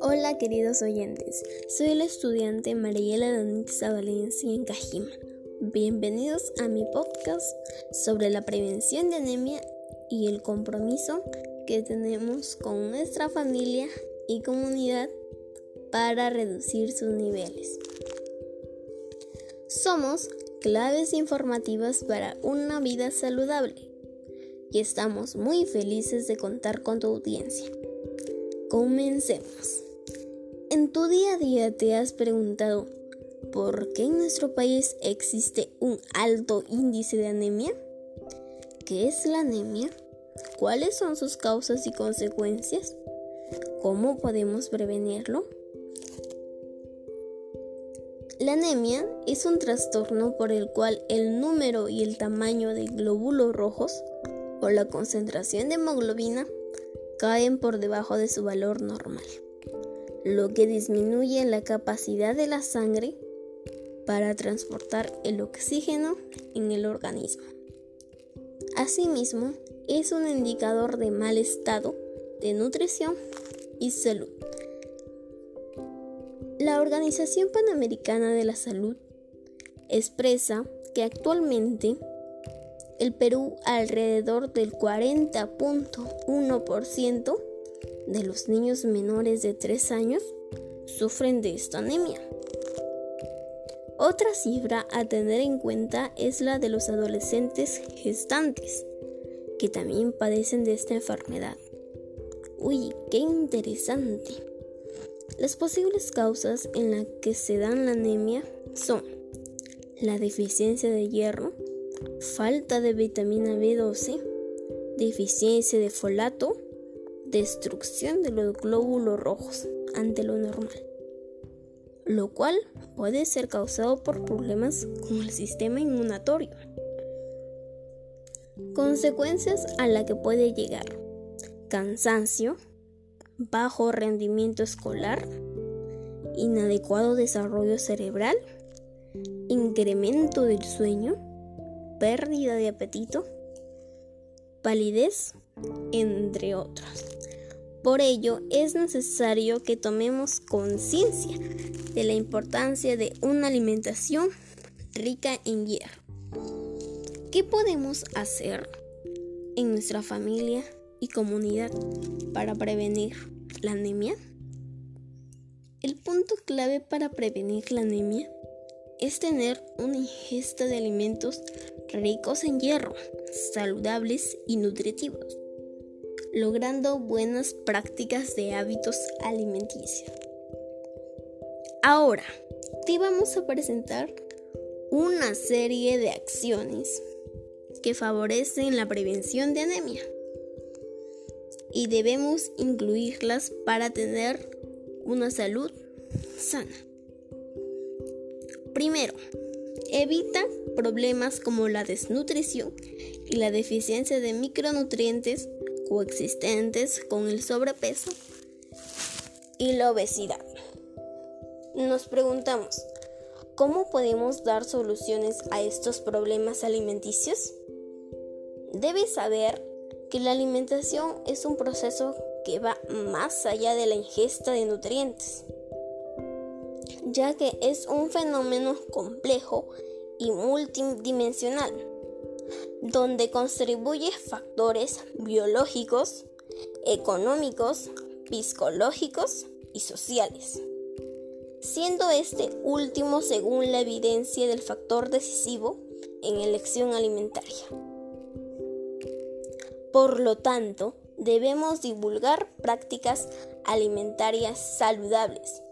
Hola queridos oyentes, soy la estudiante Mariela Danitza Valencia en Cajima. Bienvenidos a mi podcast sobre la prevención de anemia y el compromiso que tenemos con nuestra familia y comunidad para reducir sus niveles. Somos claves informativas para una vida saludable y estamos muy felices de contar con tu audiencia. Comencemos. En tu día a día te has preguntado por qué en nuestro país existe un alto índice de anemia. ¿Qué es la anemia? ¿Cuáles son sus causas y consecuencias? ¿Cómo podemos prevenirlo? La anemia es un trastorno por el cual el número y el tamaño de glóbulos rojos la concentración de hemoglobina caen por debajo de su valor normal, lo que disminuye la capacidad de la sangre para transportar el oxígeno en el organismo. Asimismo, es un indicador de mal estado de nutrición y salud. La Organización Panamericana de la Salud expresa que actualmente el Perú alrededor del 40.1% de los niños menores de 3 años sufren de esta anemia. Otra cifra a tener en cuenta es la de los adolescentes gestantes, que también padecen de esta enfermedad. Uy, qué interesante. Las posibles causas en las que se dan la anemia son la deficiencia de hierro, falta de vitamina B12, deficiencia de folato, destrucción de los glóbulos rojos ante lo normal, lo cual puede ser causado por problemas con el sistema inmunatorio. Consecuencias a la que puede llegar cansancio, bajo rendimiento escolar, inadecuado desarrollo cerebral, incremento del sueño, pérdida de apetito, palidez, entre otros. Por ello es necesario que tomemos conciencia de la importancia de una alimentación rica en hierro. ¿Qué podemos hacer en nuestra familia y comunidad para prevenir la anemia? El punto clave para prevenir la anemia es tener una ingesta de alimentos ricos en hierro, saludables y nutritivos, logrando buenas prácticas de hábitos alimenticios. Ahora, te vamos a presentar una serie de acciones que favorecen la prevención de anemia y debemos incluirlas para tener una salud sana. Primero, evita problemas como la desnutrición y la deficiencia de micronutrientes coexistentes con el sobrepeso y la obesidad. Nos preguntamos, ¿cómo podemos dar soluciones a estos problemas alimenticios? Debes saber que la alimentación es un proceso que va más allá de la ingesta de nutrientes, ya que es un fenómeno complejo y multidimensional, donde contribuye factores biológicos, económicos, psicológicos y sociales, siendo este último según la evidencia del factor decisivo en elección alimentaria. Por lo tanto, debemos divulgar prácticas alimentarias saludables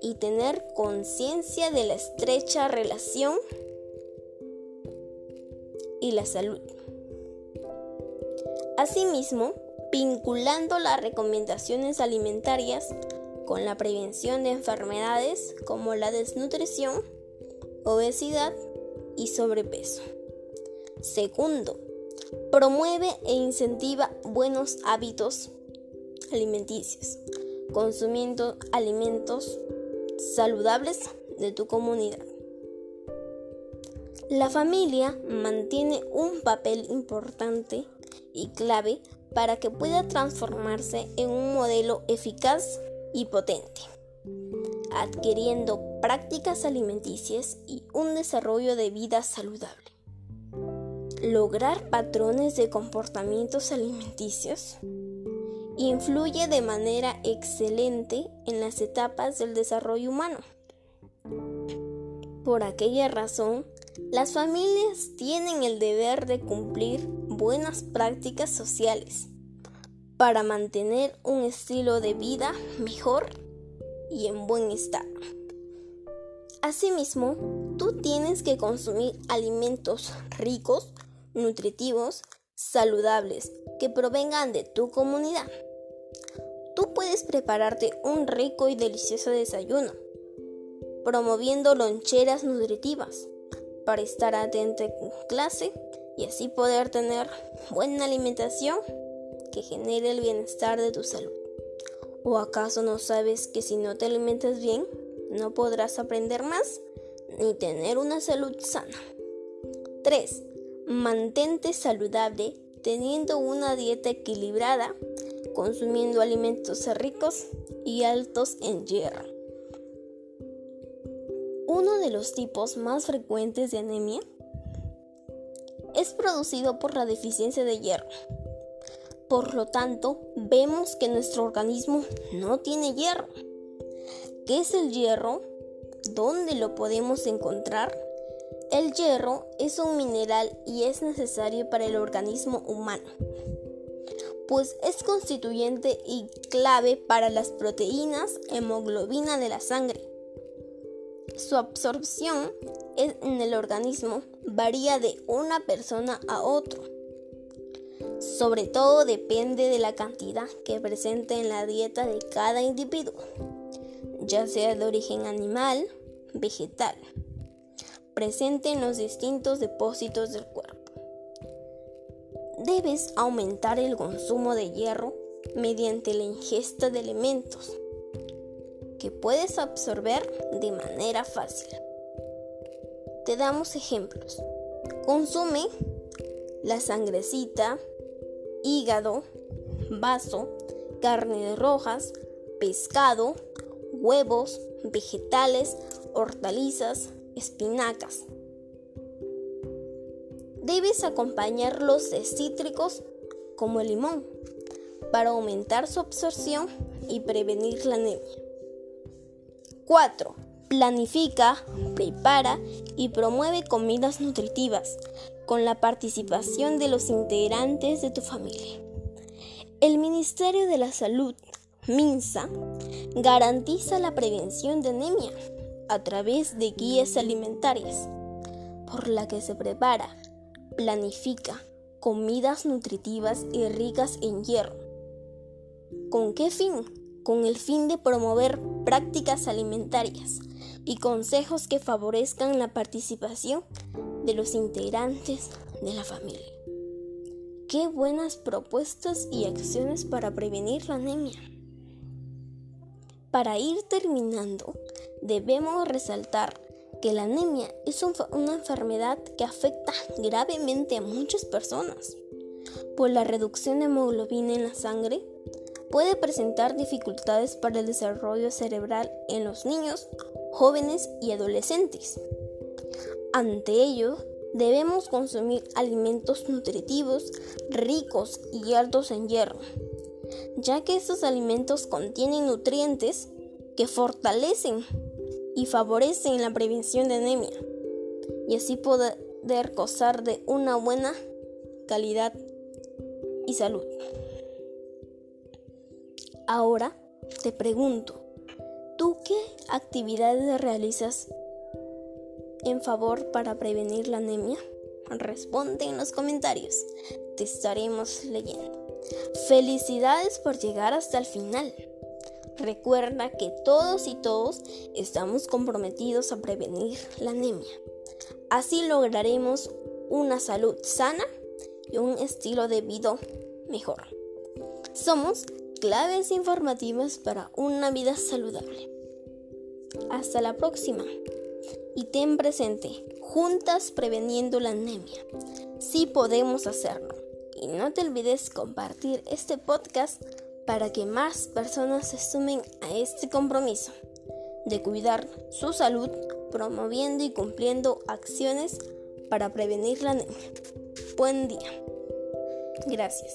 y tener conciencia de la estrecha relación y la salud. Asimismo, vinculando las recomendaciones alimentarias con la prevención de enfermedades como la desnutrición, obesidad y sobrepeso. Segundo, Promueve e incentiva buenos hábitos alimenticios, consumiendo alimentos saludables de tu comunidad. La familia mantiene un papel importante y clave para que pueda transformarse en un modelo eficaz y potente, adquiriendo prácticas alimenticias y un desarrollo de vida saludable. Lograr patrones de comportamientos alimenticios influye de manera excelente en las etapas del desarrollo humano. Por aquella razón, las familias tienen el deber de cumplir buenas prácticas sociales para mantener un estilo de vida mejor y en buen estado. Asimismo, tú tienes que consumir alimentos ricos, nutritivos, saludables, que provengan de tu comunidad. Tú puedes prepararte un rico y delicioso desayuno, promoviendo loncheras nutritivas para estar atento en clase y así poder tener buena alimentación que genere el bienestar de tu salud. ¿O acaso no sabes que si no te alimentas bien, no podrás aprender más ni tener una salud sana? 3. Mantente saludable teniendo una dieta equilibrada, consumiendo alimentos ricos y altos en hierro. Uno de los tipos más frecuentes de anemia es producido por la deficiencia de hierro. Por lo tanto, vemos que nuestro organismo no tiene hierro. ¿Qué es el hierro? ¿Dónde lo podemos encontrar? El hierro es un mineral y es necesario para el organismo humano, pues es constituyente y clave para las proteínas hemoglobina de la sangre. Su absorción en el organismo varía de una persona a otro sobre todo depende de la cantidad que presente en la dieta de cada individuo, ya sea de origen animal, vegetal, presente en los distintos depósitos del cuerpo. Debes aumentar el consumo de hierro mediante la ingesta de elementos que puedes absorber de manera fácil. Te damos ejemplos. Consume la sangrecita, hígado, vaso, carne rojas, pescado, huevos, vegetales, hortalizas, espinacas. Debes acompañarlos de cítricos como el limón para aumentar su absorción y prevenir la anemia. 4. Planifica, prepara y promueve comidas nutritivas con la participación de los integrantes de tu familia. El Ministerio de la Salud, MINSA, garantiza la prevención de anemia a través de guías alimentarias, por la que se prepara, planifica comidas nutritivas y ricas en hierro. ¿Con qué fin? Con el fin de promover prácticas alimentarias y consejos que favorezcan la participación de los integrantes de la familia. Qué buenas propuestas y acciones para prevenir la anemia. Para ir terminando, debemos resaltar que la anemia es una enfermedad que afecta gravemente a muchas personas, pues la reducción de hemoglobina en la sangre puede presentar dificultades para el desarrollo cerebral en los niños, jóvenes y adolescentes. Ante ello, debemos consumir alimentos nutritivos, ricos y altos en hierro, ya que estos alimentos contienen nutrientes que fortalecen y favorecen la prevención de anemia y así poder gozar de una buena calidad y salud. Ahora te pregunto, ¿tú qué actividades realizas en favor para prevenir la anemia? Responde en los comentarios. Te estaremos leyendo. Felicidades por llegar hasta el final. Recuerda que todos y todos estamos comprometidos a prevenir la anemia. Así lograremos una salud sana y un estilo de vida mejor. Somos claves informativas para una vida saludable. Hasta la próxima y ten presente, juntas preveniendo la anemia. Sí podemos hacerlo Y no te olvides compartir este podcast para que más personas se sumen a este compromiso de cuidar su salud, promoviendo y cumpliendo acciones para prevenir la anemia. Buen día. Gracias.